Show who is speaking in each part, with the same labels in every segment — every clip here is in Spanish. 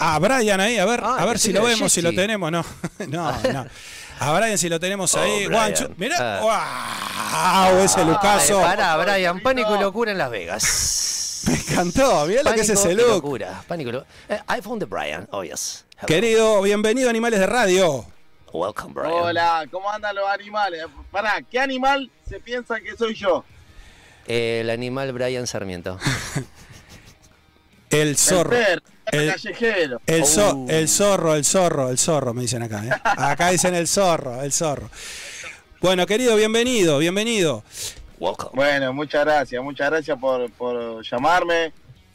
Speaker 1: Ah, Brian ahí, a ver, ah, a ver si lo vemos, si lo tenemos, no. no, no. A Brian si lo tenemos oh, ahí. Mira, wow, ese Lucaso.
Speaker 2: Para Brian, pánico y locura en Las Vegas.
Speaker 1: Me encantó, mira lo que es ese look.
Speaker 2: Locura, pánico y locura. Eh, I found the Brian, oh yes.
Speaker 1: Querido, bienvenido a Animales de Radio.
Speaker 2: Welcome, Brian.
Speaker 3: Hola, ¿cómo andan los animales? Para, ¿qué animal se piensa que soy yo?
Speaker 2: El animal Brian Sarmiento.
Speaker 1: el zorro.
Speaker 3: El, callejero.
Speaker 1: El, uh. el, zorro, el zorro, el zorro, me dicen acá. ¿eh? Acá dicen el zorro, el zorro. Bueno, querido, bienvenido, bienvenido.
Speaker 3: Bueno, muchas gracias, muchas gracias por, por llamarme,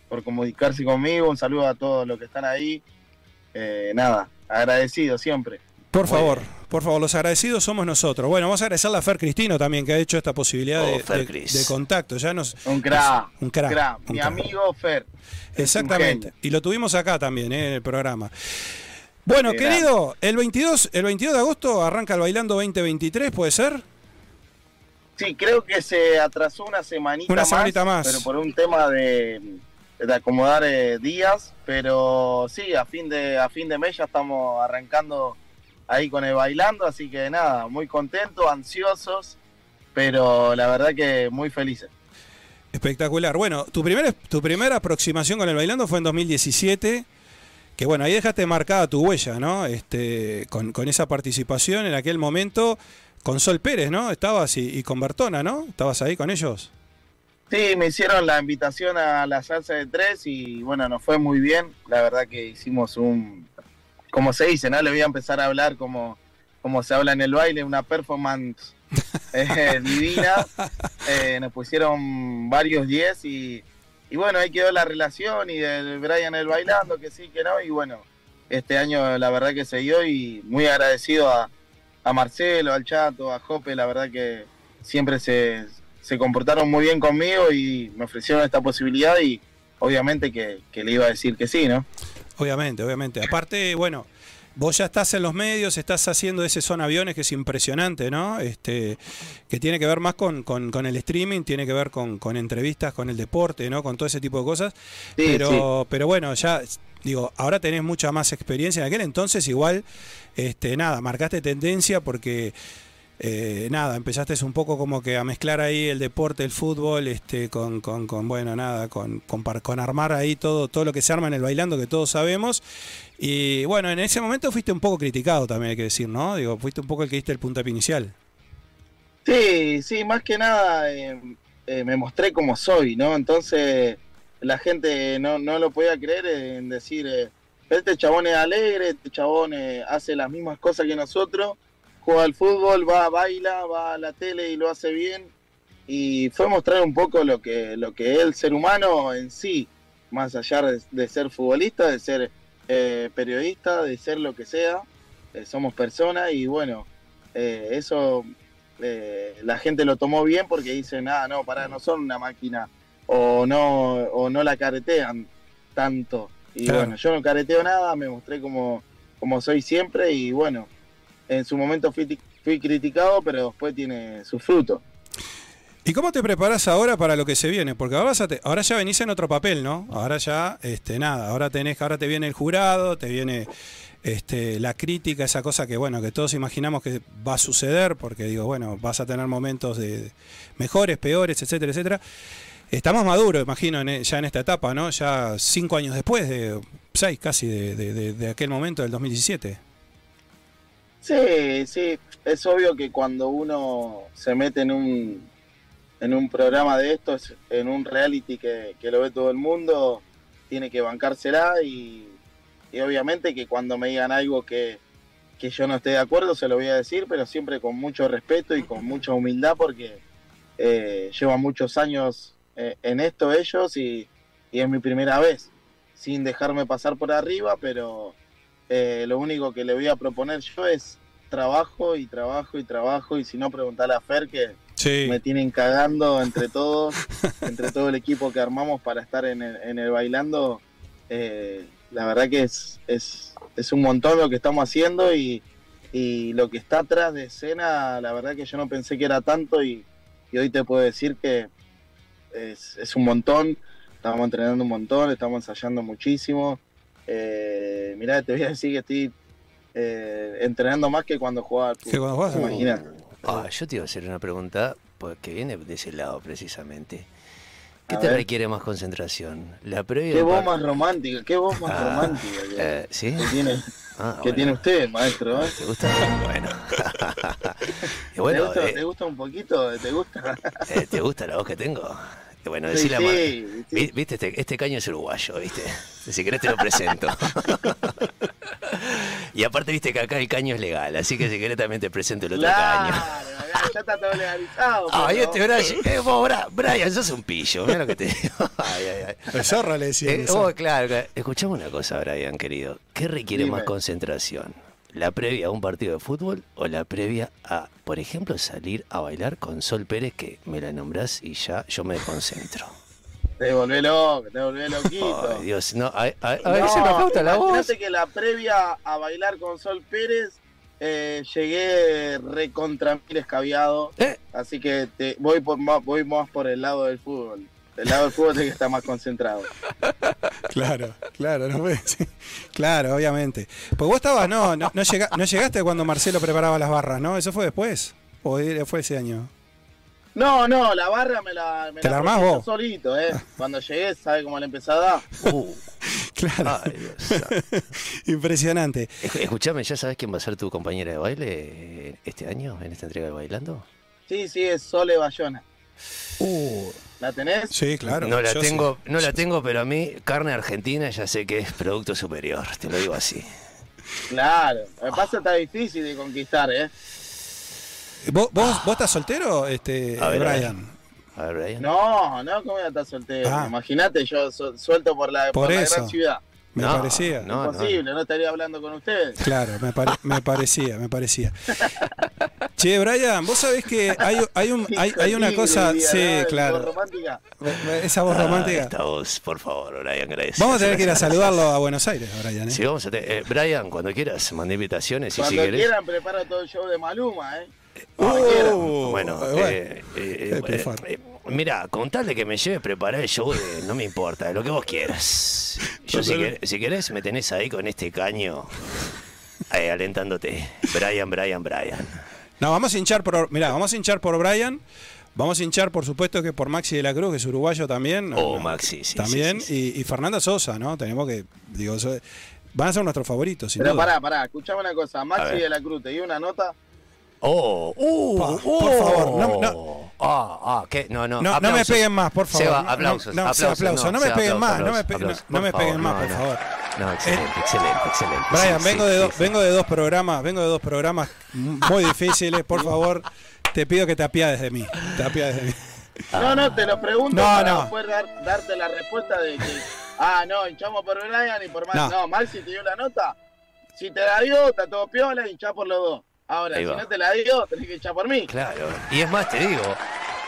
Speaker 3: por comunicarse conmigo. Un saludo a todos los que están ahí. Eh, nada, agradecido siempre.
Speaker 1: Por favor, por favor, los agradecidos somos nosotros. Bueno, vamos a agradecerle a Fer Cristino también, que ha hecho esta posibilidad de, oh, contacto. Ya nos,
Speaker 3: un crack. un crack. Mi amigo Fer.
Speaker 1: Exactamente. Y lo tuvimos acá también, eh, en el programa. Bueno, querido, el 22, el 22 de agosto arranca el Bailando 2023, ¿puede ser?
Speaker 3: Sí, creo que se atrasó una semanita,
Speaker 1: una semanita más,
Speaker 3: pero por un tema de, acomodar eh, días, pero sí, a fin de a fin de mes ya estamos arrancando ahí con el bailando, así que nada, muy contentos, ansiosos, pero la verdad que muy felices.
Speaker 1: Espectacular. Bueno, tu, primer, tu primera aproximación con el bailando fue en 2017, que bueno, ahí dejaste marcada tu huella, ¿no? Este, con, esa participación en aquel momento con Sol Pérez, ¿no? Estabas y, con Bertona, ¿no? ¿Estabas ahí con ellos?
Speaker 3: Sí, me hicieron la invitación a la salsa de tres y bueno, nos fue muy bien. La verdad que hicimos un, como se dice, ¿no? Le voy a empezar a hablar como, como se habla en el baile, una performance eh, divina. Eh, nos pusieron varios 10 y, y, bueno, ahí quedó la relación y del Brian el bailando, que sí, que no. Y bueno, este año la verdad que se dio y muy agradecido a, a Marcelo, al Chato, a Jope, la verdad que siempre se, se comportaron muy bien conmigo y me ofrecieron esta posibilidad y obviamente que, que le iba a decir que sí, ¿no?
Speaker 1: Obviamente, obviamente. Aparte, bueno, vos ya estás en los medios, estás haciendo ese son aviones que es impresionante, ¿no? Este, que tiene que ver más con, con, el streaming, tiene que ver con, con, entrevistas, con el deporte, ¿no? Con todo ese tipo de cosas. pero, pero bueno, ya digo, ahora tenés mucha más experiencia. En aquel entonces igual, este, nada, marcaste tendencia porque eh, nada, empezaste un poco como que a mezclar ahí el deporte, el fútbol, este, con, bueno, nada, con, con, con, armar ahí todo, todo lo que se arma en el bailando que todos sabemos. Y bueno, en ese momento fuiste un poco criticado también, hay que decir, ¿no? Digo, fuiste un poco el que diste el puntapié inicial.
Speaker 3: Sí, sí, más que nada eh, eh, me mostré como soy, ¿no? Entonces la gente no, no lo podía creer en decir, este chabón es alegre, este chabón hace las mismas cosas que nosotros juega al fútbol, va, baila, va a la tele y lo hace bien. Y fue mostrar un poco lo que, lo que es el ser humano en sí, más allá de, ser futbolista, de ser eh, periodista, de ser lo que sea. Eh, somos personas y bueno, eh, eso la gente lo tomó bien porque dice, nada, no, para, no son una máquina o no, o no la caretean tanto. Y bueno, yo no careteo nada, me mostré como, como soy siempre y bueno, en su momento fui, criticado, pero después tiene su fruto.
Speaker 1: ¿Y cómo te preparas ahora para lo que se viene? Porque ahora, ahora ya venís en otro papel, ¿no? Ahora ya, este, nada, ahora tenés, ahora te viene el jurado, te viene este, la crítica, esa cosa que bueno, que todos imaginamos que va a suceder, porque digo, bueno, vas a tener momentos de mejores, peores, etcétera, etcétera. Estamos maduros, imagino, ya en esta etapa, ¿no? Ya cinco años después, de seis casi, de, de aquel momento del 2017.
Speaker 3: Sí, sí, es obvio que cuando uno se mete en un, en un programa de estos, en un reality que, lo ve todo el mundo, tiene que bancársela y, y obviamente que cuando me digan algo que, yo no esté de acuerdo se lo voy a decir, pero siempre con mucho respeto y con mucha humildad porque eh, llevan muchos años eh, en esto ellos y, y, es mi primera vez, sin dejarme pasar por arriba, pero eh, lo único que le voy a proponer yo es trabajo y trabajo y trabajo y si no preguntarle a Fer que me tienen cagando entre todos, entre todo el equipo que armamos para estar en el, bailando. Eh, la verdad que es, es, es, un montón lo que estamos haciendo y, y, lo que está atrás de escena, la verdad que yo no pensé que era tanto y, y hoy te puedo decir que es, es, un montón. Estamos entrenando un montón, estamos ensayando muchísimo Eh, mirá, te voy a decir que estoy eh, entrenando más que cuando jugaba al fútbol.
Speaker 1: Que cuando jugabas al
Speaker 3: Imagina.
Speaker 2: Ah, yo te iba a hacer una pregunta pues, que viene de ese lado precisamente. ¿Qué
Speaker 3: A
Speaker 2: te
Speaker 3: ver.
Speaker 2: requiere más concentración? ¿La previa
Speaker 3: Qué voz más romántica, qué voz más
Speaker 2: Ah,
Speaker 3: romántica que,
Speaker 2: eh, ¿Sí?
Speaker 3: que tiene,
Speaker 2: Ah,
Speaker 3: que
Speaker 2: bueno.
Speaker 3: tiene usted, maestro. ¿eh?
Speaker 2: ¿Te gusta? Bueno. y
Speaker 3: ¿Te,
Speaker 2: bueno,
Speaker 3: gusta,
Speaker 2: eh,
Speaker 3: ¿Te gusta un poquito? ¿Te gusta?
Speaker 2: eh, ¿te gusta la voz que tengo? Y bueno,
Speaker 3: Sí,
Speaker 2: a
Speaker 3: sí,
Speaker 2: Mar-
Speaker 3: sí.
Speaker 2: Vi- Viste, este, este caño es uruguayo, ¿viste? Si querés te lo presento. y aparte, viste que acá el caño es legal, así que si querés también te presento el otro
Speaker 3: Claro,
Speaker 2: caño.
Speaker 3: ya está todo legalizado.
Speaker 2: Ay,
Speaker 3: pero-
Speaker 2: este Brian, eh, vos, Brian, sos un pillo, mira lo que te digo. Ay, ay, ay.
Speaker 1: El zorro le decía.
Speaker 2: Eh, oh, claro, claro. Escuchame una cosa, Brian, querido. ¿Qué requiere
Speaker 3: Dime.
Speaker 2: más concentración? ¿La previa a un partido de fútbol o la previa a, por ejemplo, salir a bailar con Sol Pérez, que me la nombrás y ya yo me concentro?
Speaker 3: Te volvé loco, te volvé loquito.
Speaker 2: Ay, Dios, no, a, a- a ver,
Speaker 3: No,
Speaker 2: se me falta la voz.
Speaker 3: que la previa a bailar con Sol Pérez eh, llegué recontra mil escabiado,
Speaker 2: Eh,
Speaker 3: así que te, voy, por, más, voy más por el lado del fútbol. El lado del fútbol es que está más concentrado.
Speaker 1: Claro, claro, no puede- sí. claro, obviamente. Pues vos estabas, no, no, no, llega- no llegaste cuando Marcelo preparaba las barras, ¿no? ¿Eso fue después? ¿O fue ese año?
Speaker 3: No, no, la barra me la, me
Speaker 1: ¿Te la armás vos?
Speaker 3: solito, ¿eh? Cuando llegué, ¿sabe cómo la empecé a dar?
Speaker 2: uh,
Speaker 1: Claro,
Speaker 2: ay, Dios.
Speaker 1: impresionante.
Speaker 2: Esc- Escuchame, ¿ya sabes quién va a ser tu compañera de baile eh, este año, en esta entrega de Bailando?
Speaker 3: Sí, sí, es Sole Bayona.
Speaker 2: Uh,
Speaker 3: ¿La tenés?
Speaker 1: Sí, claro.
Speaker 2: no la
Speaker 1: yo
Speaker 2: tengo, no la tengo, pero a mí carne argentina ya sé que es producto superior, te lo digo así.
Speaker 3: Claro. Lo que pasa está difícil de conquistar, ¿eh?
Speaker 1: ¿Vos, vos, vos estás soltero, este,
Speaker 2: A ver, a ver.
Speaker 1: Brian?
Speaker 2: A ver, Brian.
Speaker 3: No, no, ¿cómo voy a estar soltero?
Speaker 1: Ah.
Speaker 3: Imagínate, yo su- suelto por la,
Speaker 1: Por
Speaker 3: por la
Speaker 1: eso.
Speaker 3: gran ciudad.
Speaker 1: Me
Speaker 2: No,
Speaker 1: parecía.
Speaker 2: no.
Speaker 3: Imposible, no. estaría hablando con ustedes.
Speaker 1: Claro, me, pare- me parecía, me parecía. Che, Brian, vos sabés que hay, hay, un, hay,
Speaker 3: de
Speaker 1: una cosa, sí,
Speaker 3: ¿no?
Speaker 1: claro,
Speaker 3: Voz romántica.
Speaker 1: esa voz
Speaker 2: Ah,
Speaker 1: romántica.
Speaker 2: esta voz, por favor, Brian, gracias.
Speaker 1: Vamos a tener que ir a saludarlo a Buenos Aires, Brian. ¿eh?
Speaker 2: Sí, vamos a te- eh, Brian, cuando quieras, mandé invitaciones y si
Speaker 3: Cuando
Speaker 2: querés.
Speaker 3: quieran, preparo todo el show de Maluma, ¿eh?
Speaker 1: Uh,
Speaker 2: Bueno,
Speaker 1: bueno.
Speaker 2: eh, eh, eh, eh, mira, con tal de que me lleves preparar el show, de- no me importa, lo que vos quieras. Yo, si, quer- si querés, me tenés ahí con este caño, alentándote. Brian, Brian, Brian.
Speaker 1: No, vamos a hinchar por. Mirá, vamos a hinchar por Brian. Vamos a hinchar, por supuesto, que por Maxi de la Cruz, que es uruguayo también.
Speaker 2: Oh,
Speaker 1: No,
Speaker 2: Maxi, sí.
Speaker 1: también.
Speaker 2: sí, sí, sí.
Speaker 1: Y, y Fernanda Sosa, ¿no? Tenemos que. Digo, eso- van a ser nuestros favoritos, sin
Speaker 3: Pero
Speaker 1: duda.
Speaker 3: pará, pará, escuchame una cosa. Maxi de la Cruz, te dio una nota.
Speaker 2: Oh, uh,
Speaker 1: Pa,
Speaker 2: uh,
Speaker 1: por favor, no- no-
Speaker 2: Ah, ah, ¿qué? No, no,
Speaker 1: No, no me peguen más, por favor.
Speaker 2: Seba,
Speaker 1: No,
Speaker 2: aplausos,
Speaker 1: no, no,
Speaker 2: aplausos,
Speaker 1: aplausos, no, me peguen más, no me, pe- no-
Speaker 2: aplausos,
Speaker 1: no me peguen más, por
Speaker 2: no,
Speaker 1: favor.
Speaker 2: No, excelente, excelente, excelente.
Speaker 1: Brian,
Speaker 2: Sí,
Speaker 1: vengo,
Speaker 2: sí,
Speaker 1: de
Speaker 2: sí,
Speaker 1: dos,
Speaker 2: sí.
Speaker 1: vengo de dos programas, vengo de dos programas muy difíciles, por favor. Te pido que te apiades de mí. Te apiades de mí.
Speaker 3: No, no, te lo pregunto
Speaker 1: No,
Speaker 3: para
Speaker 1: no.
Speaker 3: después dar- darte la respuesta de que, ah, no, hinchamos por Brian y por Maxi.
Speaker 1: No.
Speaker 3: No, Maxi te dio la nota. Si te la dio, está todo piola, hinchá por los dos. Ahora,
Speaker 2: Ahí
Speaker 3: si
Speaker 2: va.
Speaker 3: no te la dio, tenés que hinchar por mí.
Speaker 2: Claro, y es más, te digo,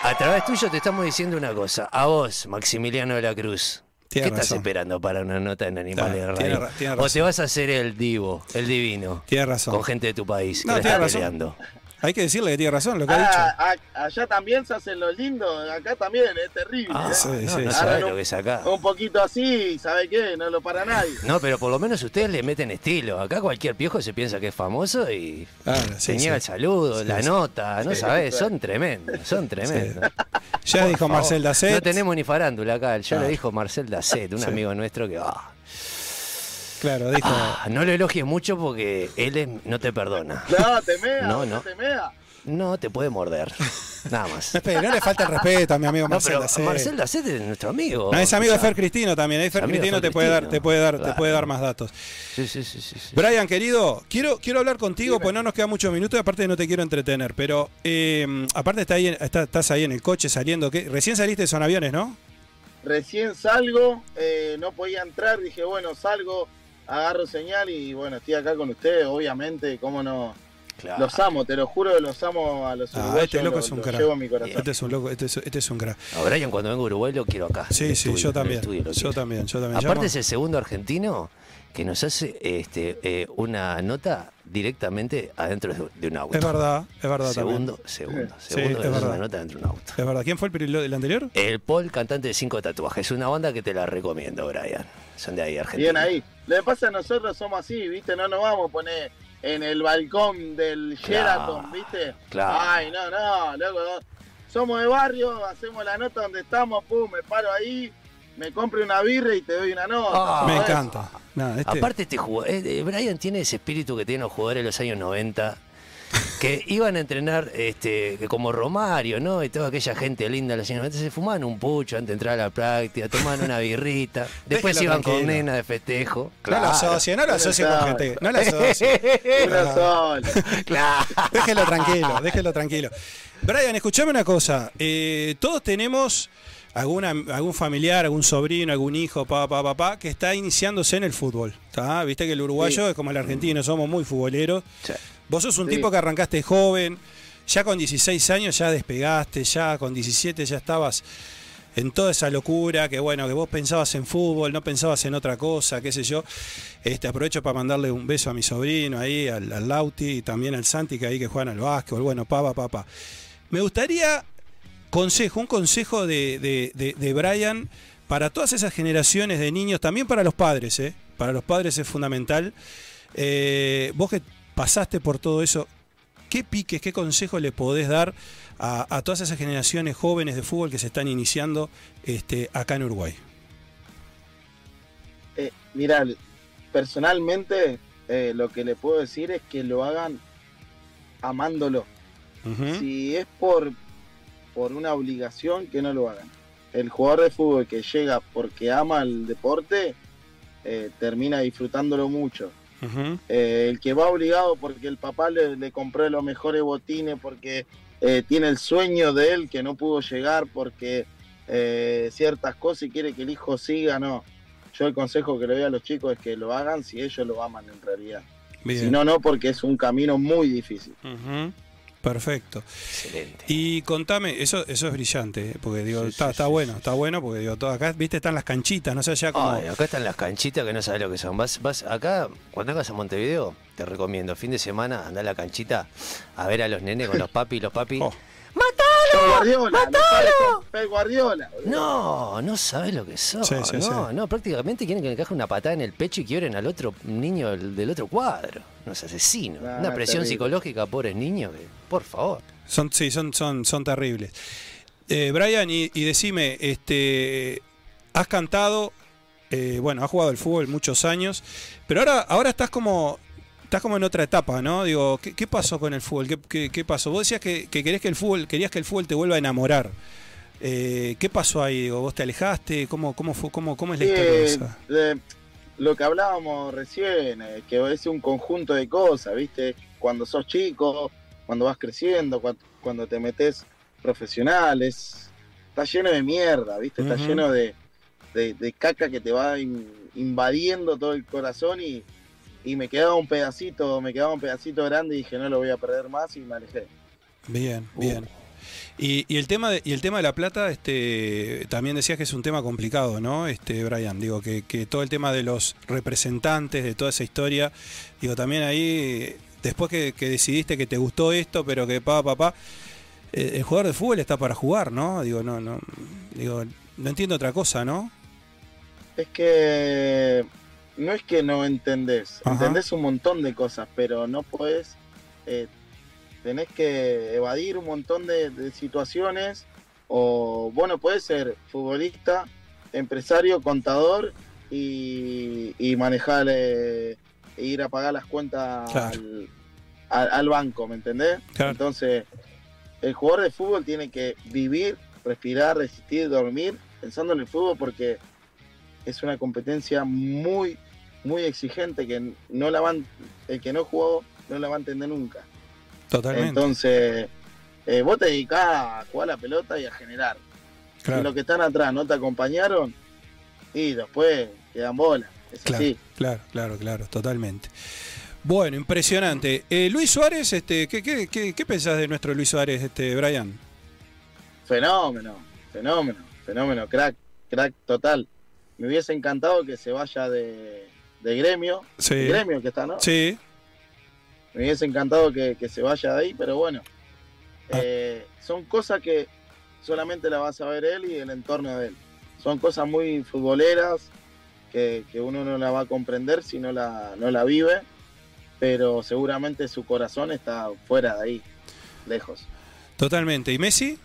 Speaker 2: a través tuyo te estamos diciendo una cosa. A vos, Maximiliano de la Cruz.
Speaker 1: Tiene
Speaker 2: ¿Qué estás esperando para una nota en Animales
Speaker 1: Claro,
Speaker 2: de
Speaker 1: tiene
Speaker 2: Radio?
Speaker 1: ra- tiene
Speaker 2: ¿O te vas a hacer el divo, el divino,
Speaker 1: Tienes razón.
Speaker 2: con gente de tu país que
Speaker 1: No,
Speaker 2: la
Speaker 1: tiene
Speaker 2: está
Speaker 1: razón.
Speaker 2: peleando?
Speaker 1: Hay que decirle que tiene razón lo que ha
Speaker 3: Ah,
Speaker 1: dicho.
Speaker 3: a- allá también se hacen los lindos, acá también, es terrible.
Speaker 2: Ah,
Speaker 3: ¿eh?
Speaker 1: sí,
Speaker 2: no,
Speaker 1: sí,
Speaker 2: no lo que es acá.
Speaker 3: Un poquito así, ¿sabe qué? No lo para nadie.
Speaker 2: No, pero por lo menos ustedes le meten estilo. Acá cualquier piojo se piensa que es famoso y se
Speaker 1: sí, sí.
Speaker 2: el saludo,
Speaker 1: Sí,
Speaker 2: la
Speaker 1: sí.
Speaker 2: nota, no
Speaker 3: claro.
Speaker 2: son tremendos, son tremendos.
Speaker 1: Ya
Speaker 2: Por
Speaker 1: dijo
Speaker 2: favor.
Speaker 1: Marcel Dacet.
Speaker 2: No tenemos ni farándula acá, ya lo dijo Marcel Dacet, un
Speaker 1: Sí.
Speaker 2: amigo nuestro que ah,
Speaker 1: Claro, dijo.
Speaker 2: ah, no lo elogies mucho porque él es- no te perdona.
Speaker 3: No, te mea,
Speaker 2: No,
Speaker 3: no,
Speaker 2: no.
Speaker 3: te mea.
Speaker 2: No te puede morder. Nada más.
Speaker 1: No, no le falta el respeto a mi amigo
Speaker 2: No,
Speaker 1: Marcel Dacet.
Speaker 2: Marcel Dacet es nuestro amigo.
Speaker 1: No, es amigo de
Speaker 2: escuchá.
Speaker 1: Fer Cristino también. Ahí Fer
Speaker 2: de
Speaker 1: Cristino
Speaker 2: Fer
Speaker 1: te puede dar, te puede dar, te puede dar más datos.
Speaker 2: Sí, sí, sí, sí, sí.
Speaker 1: Brian, querido, quiero, quiero hablar contigo,
Speaker 3: Dime.
Speaker 1: pues no nos quedan muchos minutos y aparte no te quiero entretener. Pero eh, aparte está ahí, en- está- estás ahí en el coche saliendo. ¿qué? Recién saliste de Son Aviones, ¿no?
Speaker 3: Recién salgo, eh, no podía entrar, dije, bueno, salgo, agarro señal y bueno, estoy acá con ustedes, obviamente, cómo no.
Speaker 2: Claro.
Speaker 3: Los amo, te lo juro, los amo a los
Speaker 1: Ah,
Speaker 3: uruguayos,
Speaker 1: este loco es un crack.
Speaker 3: llevo en mi corazón.
Speaker 1: Este es un loco, este es, este es un crack.
Speaker 2: A Brian cuando vengo a Uruguay lo quiero acá.
Speaker 1: Sí, sí,
Speaker 2: estudio,
Speaker 1: yo también.
Speaker 2: estudio
Speaker 1: Yo
Speaker 2: quiero.
Speaker 1: también, yo también.
Speaker 2: Aparte
Speaker 1: Llamo-
Speaker 2: es el segundo argentino que nos hace este, eh, una nota directamente adentro de, un auto.
Speaker 1: Es verdad, es verdad
Speaker 2: Segundo,
Speaker 1: también.
Speaker 2: segundo,
Speaker 1: Sí,
Speaker 2: segundo
Speaker 1: es verdad.
Speaker 2: una nota dentro de un auto.
Speaker 1: Es verdad. ¿Quién fue el, el anterior?
Speaker 2: El Paul, cantante de cinco tatuajes. Es una banda que te la recomiendo, Brian. Son de ahí, Argentina.
Speaker 3: Bien ahí. Lo que pasa es que nosotros somos así, ¿viste? No nos vamos a poner en el balcón del Sheraton, ¿viste?
Speaker 2: claro.
Speaker 3: Ay, no, no, loco. Somos de barrio, hacemos la nota donde estamos, pum, me paro ahí, me compro una birra y te doy una nota.
Speaker 2: Ah,
Speaker 1: Me encanta. No, este-
Speaker 2: Aparte, este jugador, eh, Brian tiene ese espíritu que tienen los jugadores de los años 90, que iban a entrenar este, como Romario, ¿no? Y toda aquella gente linda los años 90 se fumaban un pucho antes de entrar a la práctica, tomaban una birrita, después
Speaker 1: Déjelo
Speaker 2: iban con nena de festejo.
Speaker 1: no lo
Speaker 2: Claro.
Speaker 1: asocie, no lo asocie con
Speaker 3: Claro.
Speaker 1: gente. No lo asocie.
Speaker 3: Sola.
Speaker 2: claro.
Speaker 1: Déjelo tranquilo, déjelo tranquilo. Brian, escuchame una cosa. eh, todos tenemos alguna, algún familiar, algún sobrino, algún hijo, papá, papá, papá, que está iniciándose en el fútbol. ¿tá? Viste que el uruguayo
Speaker 3: Sí.
Speaker 1: es como el argentino, somos muy futboleros.
Speaker 2: Sí.
Speaker 1: Vos sos un
Speaker 3: Sí.
Speaker 1: tipo que arrancaste joven, ya con 16 años ya despegaste, ya con 17 ya estabas en toda esa locura, que bueno, que vos pensabas en fútbol, no pensabas en otra cosa, qué sé yo. Este, aprovecho para mandarle un beso a mi sobrino ahí, al, al Lauti y también al Santi, que ahí que juegan al básquetbol, bueno, papá, papá. Me gustaría consejo, un consejo de, de, de- de Brian para todas esas generaciones de niños, también para los padres, ¿eh? para los padres es fundamental. Eh, vos que pasaste por todo eso, ¿qué piques, qué consejo le podés dar a, a todas esas generaciones jóvenes de fútbol que se están iniciando este, acá en Uruguay?
Speaker 3: Eh, mira, personalmente eh, lo que le puedo decir es que lo hagan amándolo. Si es por, por una obligación, que no lo hagan. El jugador de fútbol que llega porque ama el deporte, eh, termina disfrutándolo mucho. Eh, el que va obligado porque el papá le, le compró los mejores botines, porque eh, tiene el sueño de él que no pudo llegar, porque eh, ciertas cosas y quiere que el hijo siga, no. Yo el consejo que le doy a los chicos es que lo hagan si ellos lo aman en realidad.
Speaker 1: Bien.
Speaker 3: Si no, no, porque es un camino muy difícil.
Speaker 1: Ujú. Perfecto.
Speaker 2: Excelente.
Speaker 1: Y contame, eso, eso es brillante, ¿eh? porque digo,
Speaker 2: Sí,
Speaker 1: está,
Speaker 2: sí,
Speaker 1: está
Speaker 2: sí,
Speaker 1: bueno, está bueno, porque digo, todo acá, viste, están las canchitas, no sé, allá como.
Speaker 2: Ay, acá están las canchitas que no sabes lo que son. Vas, vas acá, cuando vengas a Montevideo, te recomiendo, fin de semana, anda a la canchita a ver a los nenes con los papi, los papi.
Speaker 1: Oh.
Speaker 3: Pep Guardiola, no con Pep Guardiola. boludo.
Speaker 2: No, no sabes lo que son.
Speaker 1: Sí, sí,
Speaker 2: no,
Speaker 1: sí.
Speaker 2: no, prácticamente quieren que le caje una patada en el pecho y quiebren al otro niño del, del otro cuadro. Unos asesinos.
Speaker 3: Ah,
Speaker 2: una presión
Speaker 3: terrible.
Speaker 2: psicológica pobres niños que, por favor.
Speaker 1: Son, sí, son, son, son terribles. Eh, Brian, y, y decime, este, has cantado, eh, bueno, has jugado al fútbol muchos años, pero ahora, ahora estás como, estás como en otra etapa, ¿no? Digo, ¿qué, qué pasó con el fútbol? ¿Qué, qué- qué pasó? Vos decías que, que querés que el fútbol, querías que el fútbol te vuelva a enamorar. Eh, ¿Qué pasó ahí? Digo, ¿Vos te alejaste? ¿Cómo, cómo, fue, cómo, cómo es la historia de esa?
Speaker 3: lo que hablábamos recién, eh, que es un conjunto de cosas, ¿viste? Cuando sos chico, cuando vas creciendo, cuando, cuando te metes profesionales, está lleno de mierda, ¿viste? Está lleno de, de- de caca que te va in- invadiendo todo el corazón y, y me quedaba un pedacito, me quedaba un pedacito grande y dije no lo voy a perder más y me alejé.
Speaker 1: Bien,
Speaker 2: Uh.
Speaker 1: bien. Y, y el tema de, y el tema de la plata, este, también decías que es un tema complicado, ¿no? Este, Brian, digo que, que todo el tema de los representantes, de toda esa historia, digo también ahí, después que, que decidiste que te gustó esto, pero que pa, pa, pa, eh, el jugador de fútbol está para jugar, ¿no? Digo, no, no, digo, no entiendo otra cosa, ¿no?
Speaker 3: Es que no es que no entendés,
Speaker 1: Ajá.
Speaker 3: entendés un montón de cosas, pero no podés, eh, tenés que evadir un montón de, de situaciones, o bueno, podés ser futbolista, empresario, contador y, y manejar, eh, e ir a pagar las cuentas
Speaker 1: Claro.
Speaker 3: al, al- al banco, ¿me entendés?
Speaker 1: Claro.
Speaker 3: Entonces, el jugador de fútbol tiene que vivir, respirar, resistir, dormir, pensando en el fútbol porque es una competencia muy, muy exigente que no la van, el que no jugó no la va a entender nunca.
Speaker 1: Totalmente.
Speaker 3: Entonces, eh, vos te dedicás a jugar la pelota y a generar.
Speaker 1: Claro,
Speaker 3: los que están atrás no te acompañaron, y después quedan bolas. Es
Speaker 1: claro,
Speaker 3: así.
Speaker 1: claro, claro, claro, totalmente. Bueno, impresionante. Eh, Luis Suárez, este, ¿qué, qué, qué, qué pensás de nuestro Luis Suárez, este, Brian?
Speaker 3: Fenómeno, fenómeno, fenómeno, crack, crack total. Me hubiese encantado que se vaya de, de gremio,
Speaker 1: Sí.
Speaker 3: gremio que está, ¿no?
Speaker 1: Sí,
Speaker 3: Me hubiese encantado que, que se vaya de ahí, pero bueno.
Speaker 1: Ah.
Speaker 3: Eh, son cosas que solamente la vas a ver él y el entorno de él. Son cosas muy futboleras que, que uno no la va a comprender si no la, no la vive, pero seguramente su corazón está fuera de ahí, lejos.
Speaker 1: Totalmente. ¿Y Messi?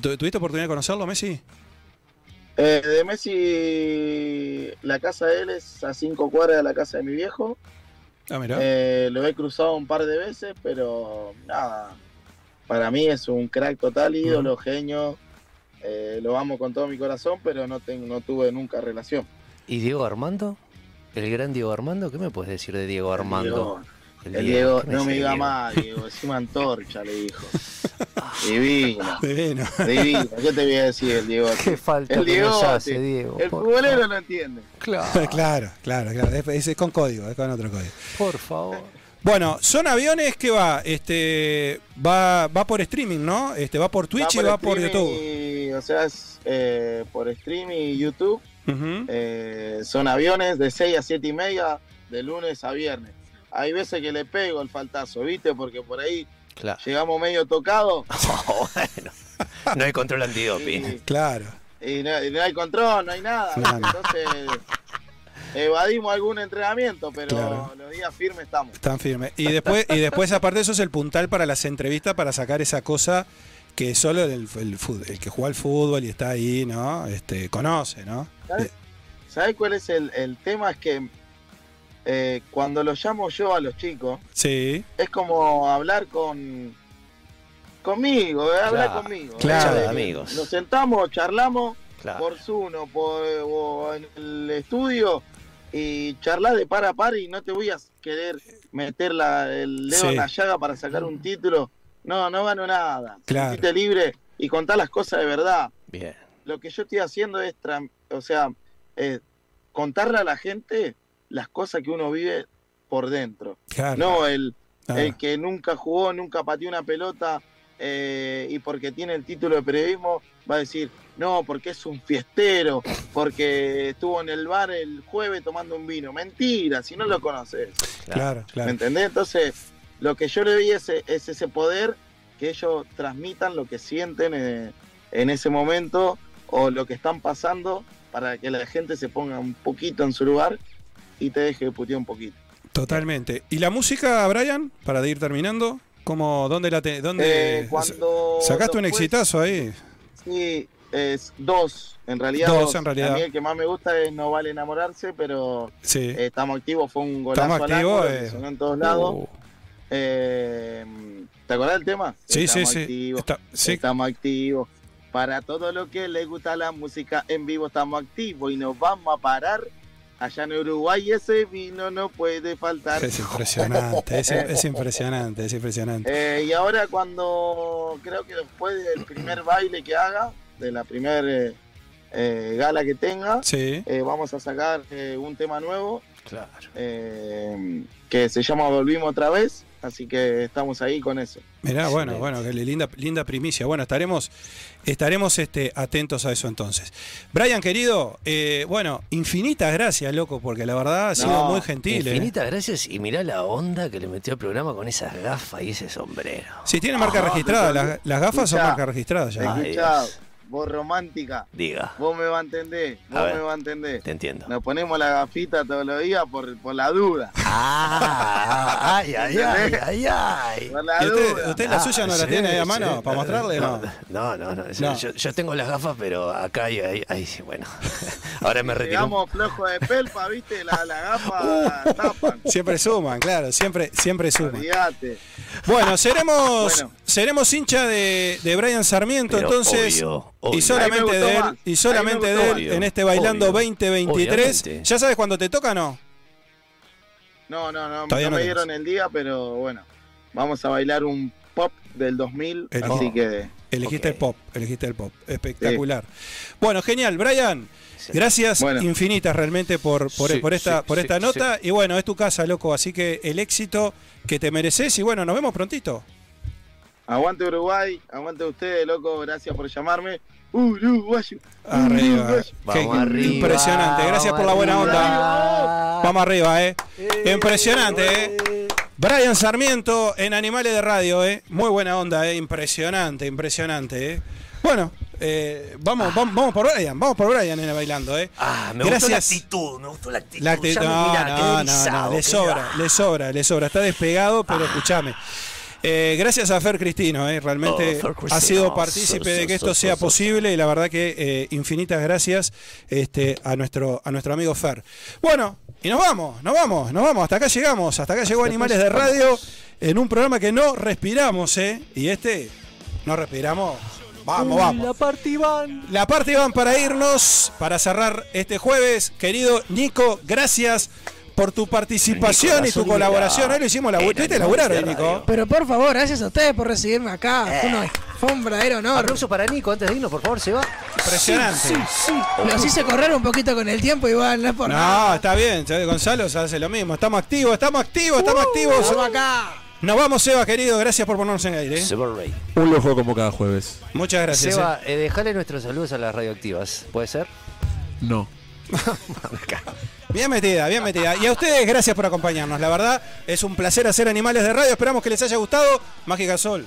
Speaker 1: ¿Tu- ¿Tuviste oportunidad de conocerlo, Messi?
Speaker 3: Eh, de Messi, la casa de él es a cinco cuadras de la casa de mi viejo.
Speaker 1: Ah, mira.
Speaker 3: Eh, lo he cruzado un par de veces, pero nada, para mí es un crack total, ídolo, genio. Eh, lo amo con todo mi corazón, pero no, tengo, no tuve nunca relación.
Speaker 2: ¿Y Diego Armando? ¿El gran Diego Armando? ¿Qué me puedes decir de Diego Armando?
Speaker 3: Diego, el Diego,
Speaker 2: ¿qué me
Speaker 3: no me diga
Speaker 2: Diego?
Speaker 3: más, Diego, encima antorcha, le dijo. Divino,
Speaker 1: Divino.
Speaker 3: divino. ¿Qué te voy a decir el Diego?
Speaker 2: Qué falta
Speaker 3: El Diego,
Speaker 2: nos hace. Diego.
Speaker 3: El futbolero lo entiende.
Speaker 2: Claro,
Speaker 1: claro, claro, claro. Es, es con código, es con otro código.
Speaker 2: por favor.
Speaker 1: Bueno, son aviones que va, este, va, va por streaming, ¿no? Este, va por Twitch y va por YouTube.
Speaker 3: y- o sea, es eh, por streaming y YouTube. Eh, son aviones de 6 a 7 y media, de lunes a viernes. Hay veces que le pego el faltazo, ¿viste? Porque por ahí
Speaker 2: Claro.
Speaker 3: llegamos medio tocados
Speaker 2: bueno. No hay control antidoping.
Speaker 3: y,
Speaker 1: Claro.
Speaker 3: y no, y no hay control, no hay nada.
Speaker 1: No.
Speaker 3: Entonces evadimos algún entrenamiento, pero
Speaker 1: Claro.
Speaker 3: los días firmes estamos.
Speaker 1: Están firmes. Y después, y después, aparte de eso, es el puntal para las entrevistas para sacar esa cosa que solo el, el, el que juega al fútbol y está ahí, ¿no? Este, conoce, ¿no?
Speaker 3: ¿Sabes ¿Sabes cuál es el, el tema? Es que eh, cuando los llamo yo a los chicos,
Speaker 1: Sí,
Speaker 3: es como hablar con conmigo, eh, hablar
Speaker 2: Claro,
Speaker 3: conmigo.
Speaker 1: claro.
Speaker 3: eh,
Speaker 2: de amigos.
Speaker 3: Nos sentamos, charlamos
Speaker 2: Claro.
Speaker 3: por Zoom o, por, o en el estudio y charlar de par a par y no te voy a querer meter la- el dedo
Speaker 1: Sí.
Speaker 3: en la llaga para sacar un título. No, no gano nada.
Speaker 1: Claro.
Speaker 3: Libre y contar las cosas de verdad.
Speaker 2: Bien.
Speaker 3: Lo que yo estoy haciendo es, o sea, eh, contarle a la gente las cosas que uno vive por dentro.
Speaker 1: claro.
Speaker 3: No el,
Speaker 1: Ah,
Speaker 3: el que nunca jugó, nunca pateó una pelota eh, y porque tiene el título de periodismo va a decir, no, porque es un fiestero, porque estuvo en el bar el jueves tomando un vino. Mentira, si no lo conoces.
Speaker 1: claro,
Speaker 3: ¿Me
Speaker 1: claro.
Speaker 3: entendés? Entonces, lo que yo le doy es, es ese poder que ellos transmitan lo que sienten eh, en ese momento o lo que están pasando para que la gente se ponga un poquito en su lugar y te deje putear un poquito.
Speaker 1: Totalmente. ¿Y la música, Brian? Para ir terminando, ¿cómo, dónde la te, dónde
Speaker 3: Eh, cuando
Speaker 1: sacaste un exitazo ahí?
Speaker 3: Sí, es dos, en realidad.
Speaker 1: Dos, en realidad.
Speaker 3: A mí el que más me gusta es No Vale Enamorarse, pero
Speaker 1: Sí.
Speaker 3: eh, estamos activos, fue un golazo
Speaker 1: Estamos
Speaker 3: al
Speaker 1: activos,
Speaker 3: ángulo, que
Speaker 1: eh.
Speaker 3: sonó en todos lados.
Speaker 1: Uh,
Speaker 3: Eh, ¿Te acordás del tema?
Speaker 1: sí, sí,
Speaker 3: Estamos
Speaker 1: sí.
Speaker 3: activos.
Speaker 1: Está- sí.
Speaker 3: Estamos activos. Para todo lo que le gusta la música en vivo estamos activos y nos vamos a parar. Allá en Uruguay ese vino no puede faltar.
Speaker 1: Es impresionante, es, es impresionante, es impresionante.
Speaker 3: Eh, y ahora cuando creo que después del primer baile que haga, de la primer eh, gala que tenga,
Speaker 1: Sí.
Speaker 3: eh, vamos a sacar eh, un tema nuevo
Speaker 2: Claro.
Speaker 3: eh, que se llama Volvimos otra vez. Así que estamos ahí con eso.
Speaker 1: Mirá, bueno, bueno, qué linda, linda primicia. Bueno, estaremos, estaremos este, atentos a eso entonces. Brian, querido, eh, bueno, infinitas gracias, loco, porque la verdad ha sido
Speaker 3: No,
Speaker 1: muy gentil. ¿eh?
Speaker 2: Infinitas gracias y mirá la onda que le metió al programa con esas gafas y ese sombrero.
Speaker 1: Si tiene marca
Speaker 3: Ah,
Speaker 1: registrada, las, las gafas son marca registrada ya.
Speaker 2: Ay.
Speaker 3: Vos romántica,
Speaker 2: Diga,
Speaker 3: vos me vas a entender,
Speaker 2: A
Speaker 3: vos
Speaker 2: ver.
Speaker 3: me vas a entender.
Speaker 2: te entiendo.
Speaker 3: Nos ponemos la gafita todos los días por, por la duda.
Speaker 2: Ah, ay, ay, ay, ay, ay.
Speaker 3: Por la
Speaker 1: ¿Y usted,
Speaker 3: duda.
Speaker 1: usted la
Speaker 2: Ah,
Speaker 1: suya no la tiene ahí a
Speaker 2: sí.
Speaker 1: mano para mostrarle? No.
Speaker 2: No, no, no.
Speaker 1: No.
Speaker 2: Yo, yo tengo las gafas, pero acá hay, hay, hay- bueno. Ahora me retiro.
Speaker 3: Llegamos flojo de pelpa, viste, la, la gafa
Speaker 1: Uh.
Speaker 3: tapan.
Speaker 1: Siempre suman, claro, siempre, siempre suman.
Speaker 3: Olvídate.
Speaker 1: Bueno, seremos,
Speaker 3: Bueno.
Speaker 1: seremos hincha de, de Brian Sarmiento,
Speaker 2: Pero
Speaker 1: entonces.
Speaker 2: obvio,
Speaker 1: Y
Speaker 2: obvio.
Speaker 3: Me
Speaker 1: solamente de él,
Speaker 3: más.
Speaker 1: y solamente de él en este Bailando
Speaker 2: Obvio.
Speaker 1: 2023.
Speaker 2: Obviamente.
Speaker 1: ¿Ya sabes cuándo te toca o no?
Speaker 3: No, no, no,
Speaker 1: Todavía
Speaker 3: no me dieron el día, pero bueno, vamos a bailar un pop del 2000,
Speaker 1: El
Speaker 3: así
Speaker 2: pop.
Speaker 3: que
Speaker 1: Elegiste el pop, elegiste el pop. Espectacular. Bueno, genial, Brian. Gracias
Speaker 3: Bueno.
Speaker 1: infinitas realmente por, por,
Speaker 2: Sí,
Speaker 1: por esta,
Speaker 2: sí,
Speaker 1: por esta
Speaker 2: sí.
Speaker 1: nota. Y bueno, es tu casa, loco. Así que el éxito que te mereces. Y bueno, nos vemos prontito.
Speaker 3: Aguante Uruguay, aguante ustedes, loco, gracias por llamarme. Uruguayo.
Speaker 1: Arriba.
Speaker 3: Uruguayo.
Speaker 2: Vamos arriba,
Speaker 1: Impresionante. Gracias por la buena onda. Vamos arriba, eh. Impresionante, eh. Brian Sarmiento en Animales de Radio, eh. Muy buena onda, eh. Impresionante, impresionante, eh. Bueno, Eh, vamos, vamos, vamos por Brian, vamos por Brian en el bailando, ¿eh?
Speaker 2: Ah, me
Speaker 1: Gracias.
Speaker 2: gustó la actitud, me gustó la actitud.
Speaker 1: La actitud- no,
Speaker 2: mirá,
Speaker 1: no, no, le sobra, le sobra, le sobra. Está despegado, pero escúchame. Eh, gracias a Fer Cristino, eh, realmente
Speaker 2: Oh, Fer Cristino.
Speaker 1: ha sido partícipe de que esto sea posible y la verdad que eh, infinitas gracias este, a, nuestro, a nuestro amigo Fer. Bueno, y nos vamos, nos vamos, nos vamos, hasta acá llegamos, hasta acá llegó Animales de Radio en un programa que no respiramos, ¿eh? Y este, no respiramos, vamos, vamos.
Speaker 2: La parte van.
Speaker 1: La parte van para irnos, para cerrar este jueves. Querido Nico, gracias por tu participación
Speaker 2: Nico,
Speaker 1: y tu colaboración. Hoy lo hicimos la
Speaker 2: En
Speaker 1: ¿Viste
Speaker 2: Animales
Speaker 1: laburar Nico?
Speaker 4: Pero por favor, gracias a ustedes por recibirme acá. Fue, una- fue un verdadero honor.
Speaker 2: Aplauso para Nico antes de irnos, por favor, se va.
Speaker 1: Impresionante.
Speaker 4: Los hice correr un poquito con el tiempo, igual, no es por nada.
Speaker 1: No, está bien. Gonzalo se hace lo mismo. Estamos activos, estamos activos, estamos activos.
Speaker 4: Estamos acá.
Speaker 1: Nos vamos, Seba, querido. Gracias por ponernos en aire. ¿eh?
Speaker 2: Seba Rey.
Speaker 5: Un lujo como cada jueves.
Speaker 1: Muchas gracias.
Speaker 2: Seba, eh, dejale nuestros saludos a las radioactivas. ¿Puede ser?
Speaker 5: No.
Speaker 1: Bien metida, bien metida. Y a ustedes, gracias por acompañarnos. La verdad, es un placer hacer Animales de Radio. Esperamos que les haya gustado. Mágica Sol,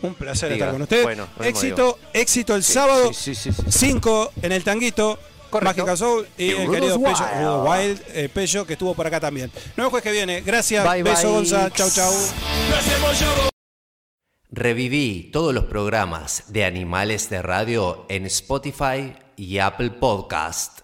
Speaker 1: un placer
Speaker 2: Diga.
Speaker 1: estar con ustedes.
Speaker 2: Bueno,
Speaker 1: éxito, éxito el sábado.
Speaker 2: Sí, sí, sí, sí.
Speaker 1: 5 en el tanguito.
Speaker 2: Correcto.
Speaker 1: Mágica Soul y,
Speaker 2: Y
Speaker 1: el
Speaker 2: Rudos
Speaker 1: querido Pello, Wild. Eh, Pello, que estuvo por acá también. Nos vemos jueves que viene. Gracias.
Speaker 2: Bye,
Speaker 1: Beso,
Speaker 2: bye.
Speaker 1: Gonza. Chau, chau.
Speaker 6: Reviví todos los programas de Animales de Radio en Spotify y Apple Podcast.